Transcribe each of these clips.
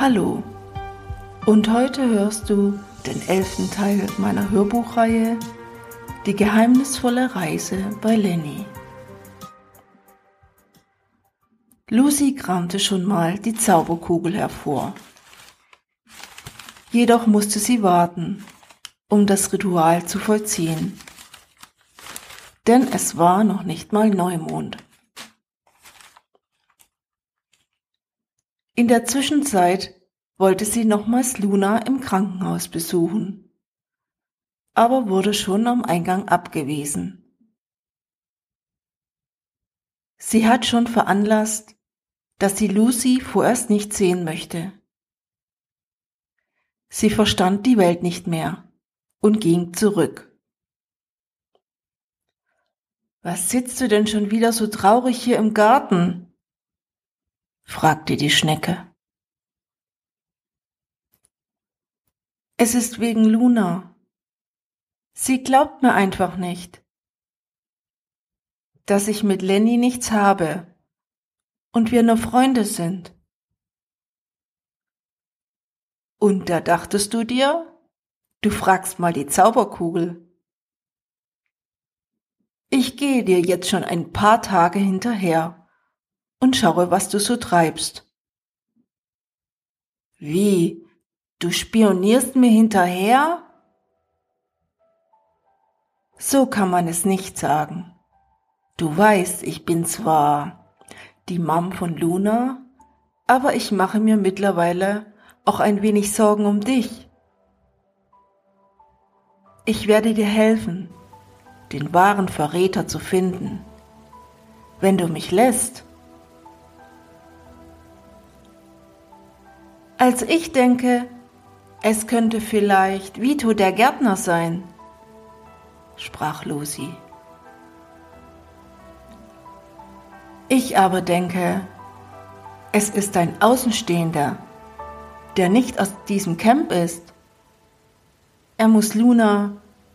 Hallo und heute hörst du den elften Teil meiner Hörbuchreihe Die geheimnisvolle Reise bei Lenny. Lucy kramte schon mal die Zauberkugel hervor. Jedoch musste sie warten, um das Ritual zu vollziehen. Denn es war noch nicht mal Neumond. In der Zwischenzeit wollte sie nochmals Luna im Krankenhaus besuchen, aber wurde schon am Eingang abgewiesen. Sie hat schon veranlasst, dass sie Lucy vorerst nicht sehen möchte. Sie verstand die Welt nicht mehr und ging zurück. Was sitzt du denn schon wieder so traurig hier im Garten? Fragte die Schnecke. Es ist wegen Luna. Sie glaubt mir einfach nicht, dass ich mit Lenny nichts habe und wir nur Freunde sind. Und da dachtest du dir, du fragst mal die Zauberkugel. Ich gehe dir jetzt schon ein paar Tage hinterher und schaue, was du so treibst. Wie? Du spionierst mir hinterher? So kann man es nicht sagen. Du weißt, ich bin zwar die Mom von Luna, aber ich mache mir mittlerweile auch ein wenig Sorgen um dich. Ich werde dir helfen, den wahren Verräter zu finden, wenn du mich lässt. Als ich denke, es könnte vielleicht Vito der Gärtner sein, sprach Lucy. Ich aber denke, es ist ein Außenstehender, der nicht aus diesem Camp ist. Er muss Luna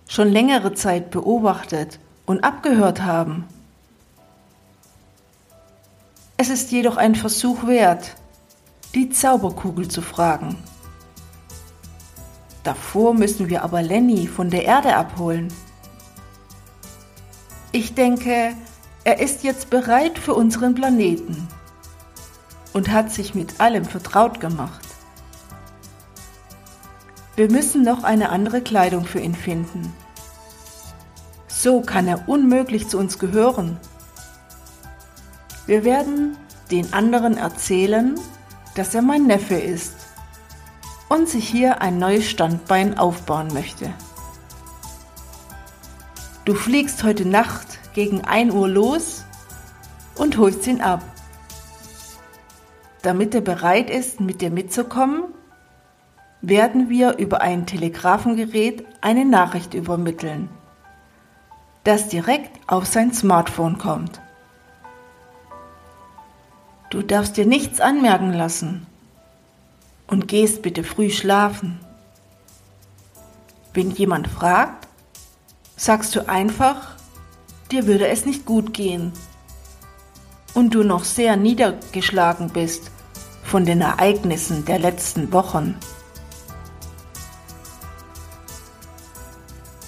schon längere Zeit beobachtet und abgehört haben. Es ist jedoch ein Versuch wert, die Zauberkugel zu fragen. Davor müssen wir aber Lenny von der Erde abholen. Ich denke, er ist jetzt bereit für unseren Planeten und hat sich mit allem vertraut gemacht. Wir müssen noch eine andere Kleidung für ihn finden. So kann er unmöglich zu uns gehören. Wir werden den anderen erzählen, dass er mein Neffe ist und sich hier ein neues Standbein aufbauen möchte. Du fliegst heute Nacht gegen 1 Uhr los und holst ihn ab. Damit er bereit ist, mit dir mitzukommen, werden wir über ein Telegrafengerät eine Nachricht übermitteln, das direkt auf sein Smartphone kommt. Du darfst dir nichts anmerken lassen und gehst bitte früh schlafen. Wenn jemand fragt, sagst du einfach, dir würde es nicht gut gehen und du noch sehr niedergeschlagen bist von den Ereignissen der letzten Wochen.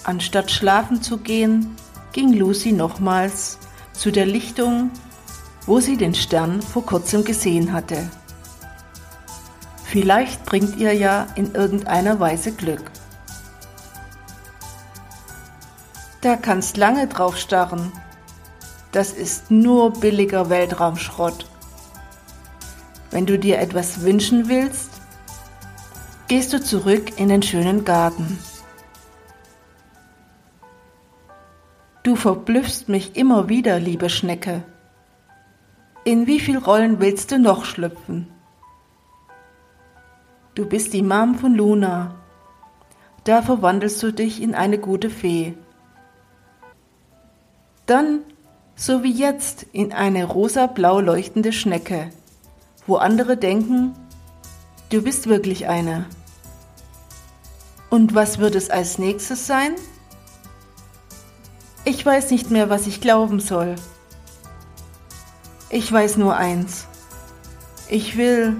Anstatt schlafen zu gehen, ging Lucy nochmals zu der Lichtung wo sie den Stern vor kurzem gesehen hatte. Vielleicht bringt ihr ja in irgendeiner Weise Glück. Da kannst lange drauf starren. Das ist nur billiger Weltraumschrott. Wenn du dir etwas wünschen willst, gehst du zurück in den schönen Garten. Du verblüffst mich immer wieder, liebe Schnecke. In wie viel Rollen willst du noch schlüpfen? Du bist die Mom von Luna. Da verwandelst du dich in eine gute Fee. Dann, so wie jetzt, in eine rosa-blau leuchtende Schnecke, wo andere denken, du bist wirklich eine. Und was wird es als nächstes sein? Ich weiß nicht mehr, was ich glauben soll. Ich weiß nur eins. Ich will,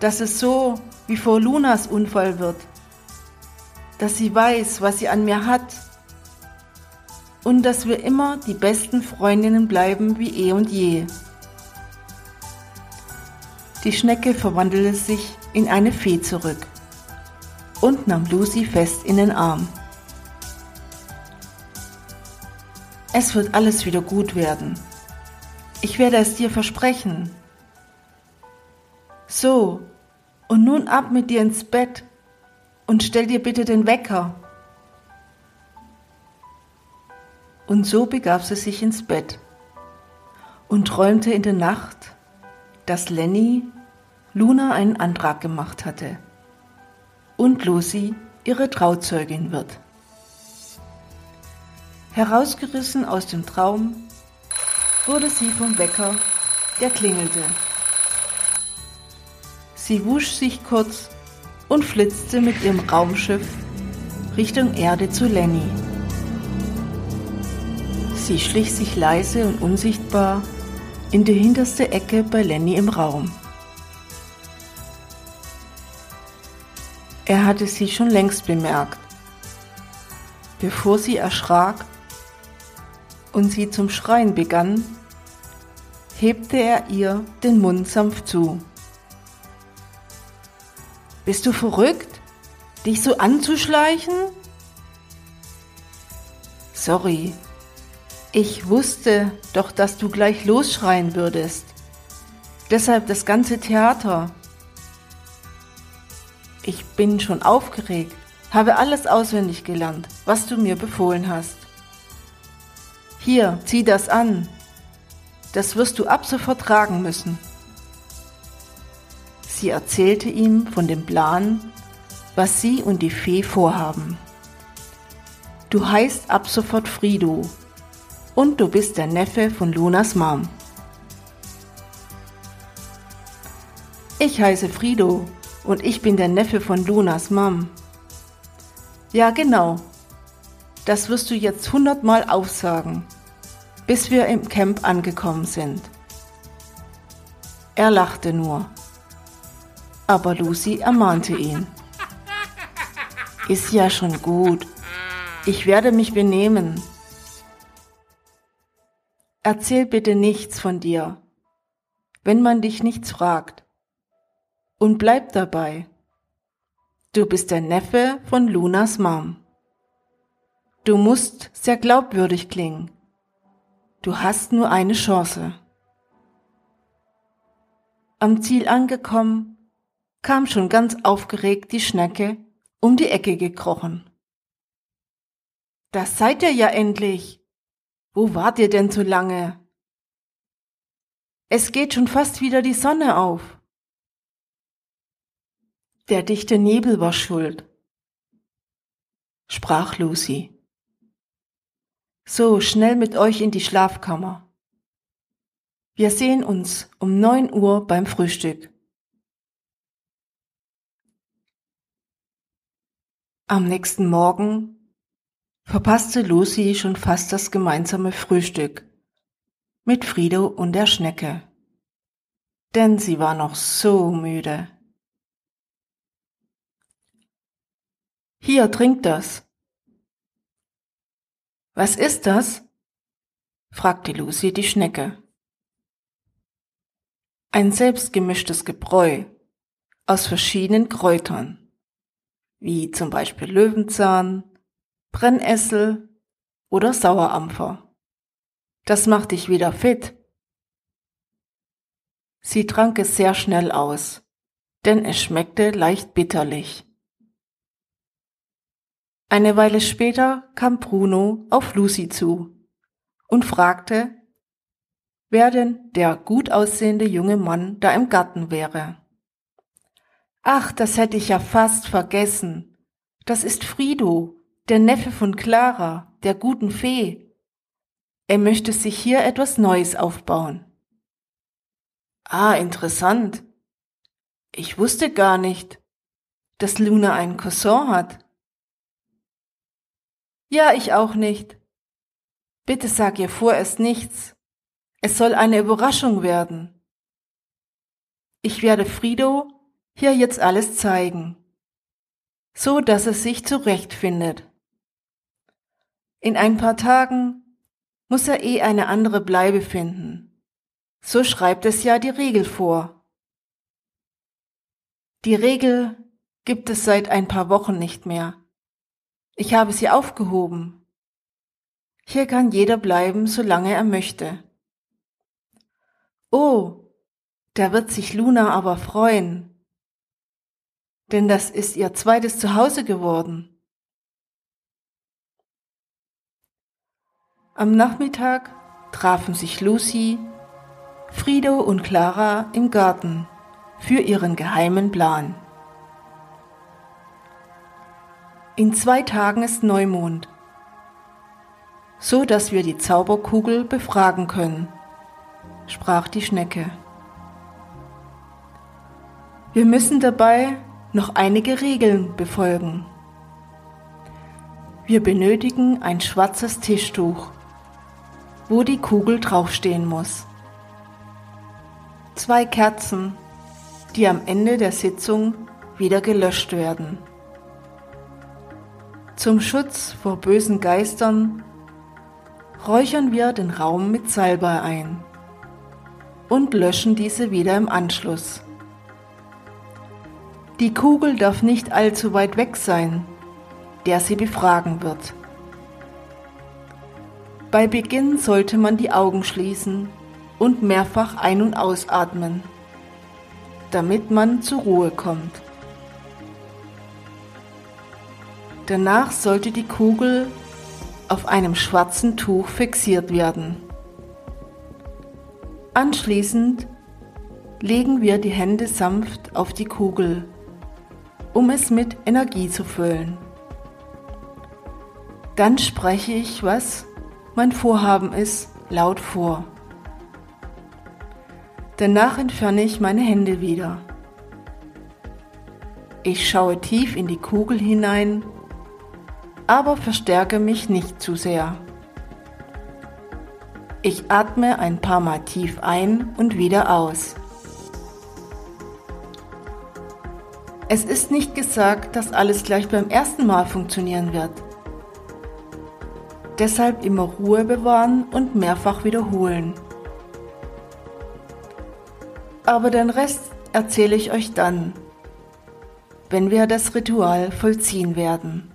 dass es so wie vor Lunas Unfall wird, dass sie weiß, was sie an mir hat und dass wir immer die besten Freundinnen bleiben wie eh und je. Die Schnecke verwandelte sich in eine Fee zurück und nahm Lucy fest in den Arm. Es wird alles wieder gut werden. Ich werde es dir versprechen. So, und nun ab mit dir ins Bett und stell dir bitte den Wecker. Und so begab sie sich ins Bett und träumte in der Nacht, dass Lenny Luna einen Antrag gemacht hatte und Lucy ihre Trauzeugin wird. Herausgerissen aus dem Traum wurde sie vom Wecker, der klingelte. Sie wusch sich kurz und flitzte mit ihrem Raumschiff Richtung Erde zu Lenny. Sie schlich sich leise und unsichtbar in die hinterste Ecke bei Lenny im Raum. Er hatte sie schon längst bemerkt. Bevor sie erschrak und sie zum Schreien begann, hebte er ihr den Mund sanft zu. Bist du verrückt, dich so anzuschleichen? Sorry, ich wusste doch, dass du gleich losschreien würdest. Deshalb das ganze Theater. Ich bin schon aufgeregt, habe alles auswendig gelernt, was du mir befohlen hast. Hier, zieh das an. Das wirst du ab sofort tragen müssen. Sie erzählte ihm von dem Plan, was sie und die Fee vorhaben. Du heißt ab sofort Frido und du bist der Neffe von Lunas Mom. Ich heiße Frido und ich bin der Neffe von Lunas Mom. Ja, genau. Das wirst du jetzt hundertmal aufsagen, bis wir im Camp angekommen sind. Er lachte nur. Aber Lucy ermahnte ihn. Ist ja schon gut. Ich werde mich benehmen. Erzähl bitte nichts von dir, wenn man dich nichts fragt. Und bleib dabei. Du bist der Neffe von Lunas Mom. Du musst sehr glaubwürdig klingen. Du hast nur eine Chance. Am Ziel angekommen, kam schon ganz aufgeregt die Schnecke um die Ecke gekrochen. Das seid ihr ja endlich, wo wart ihr denn so lange? Es geht schon fast wieder die Sonne auf. Der dichte Nebel war schuld, sprach Lucy. So, schnell mit euch in die Schlafkammer. Wir sehen uns um neun Uhr beim Frühstück. Am nächsten Morgen verpasste Lucy schon fast das gemeinsame Frühstück mit Frido und der Schnecke, denn sie war noch so müde. Hier, trink das. Was ist das? fragte Lucy die Schnecke. Ein selbstgemischtes Gebräu aus verschiedenen Kräutern, wie zum Beispiel Löwenzahn, Brennessel oder Sauerampfer. Das macht dich wieder fit. Sie trank es sehr schnell aus, denn es schmeckte leicht bitterlich. Eine Weile später kam Bruno auf Lucy zu und fragte, wer denn der gut aussehende junge Mann da im Garten wäre. Ach, das hätte ich ja fast vergessen. Das ist Frido, der Neffe von Clara, der guten Fee. Er möchte sich hier etwas Neues aufbauen. Ah, interessant. Ich wusste gar nicht, dass Luna einen Cousin hat. Ja, ich auch nicht. Bitte sag ihr vorerst nichts. Es soll eine Überraschung werden. Ich werde Frido hier jetzt alles zeigen, so dass es sich zurechtfindet. In ein paar Tagen muss er eh eine andere Bleibe finden. So schreibt es ja die Regel vor. Die Regel gibt es seit ein paar Wochen nicht mehr. Ich habe sie aufgehoben. Hier kann jeder bleiben, solange er möchte. Oh, da wird sich Luna aber freuen, denn das ist ihr zweites Zuhause geworden. Am Nachmittag trafen sich Lucy, Frido und Clara im Garten für ihren geheimen Plan. In zwei Tagen ist Neumond, so dass wir die Zauberkugel befragen können, sprach die Schnecke. Wir müssen dabei noch einige Regeln befolgen. Wir benötigen ein schwarzes Tischtuch wo die Kugel draufstehen muss. Zwei Kerzen, die am Ende der Sitzung wieder gelöscht werden. Zum Schutz vor bösen Geistern räuchern wir den Raum mit Salbei ein und löschen diese wieder im Anschluss. Die Kugel darf nicht allzu weit weg sein, der sie befragen wird. Bei Beginn sollte man die Augen schließen und mehrfach ein- und ausatmen, damit man zur Ruhe kommt. Danach sollte die Kugel auf einem schwarzen Tuch fixiert werden. Anschließend legen wir die Hände sanft auf die Kugel, um es mit Energie zu füllen. Dann spreche ich was mein Vorhaben ist, laut vor. Danach entferne ich meine Hände wieder. Ich schaue tief in die Kugel hinein, aber verstärke mich nicht zu sehr. Ich atme ein paar Mal tief ein und wieder aus. Es ist nicht gesagt, dass alles gleich beim ersten Mal funktionieren wird. Deshalb immer Ruhe bewahren und mehrfach wiederholen. Aber den Rest erzähle ich euch dann, wenn wir das Ritual vollziehen werden.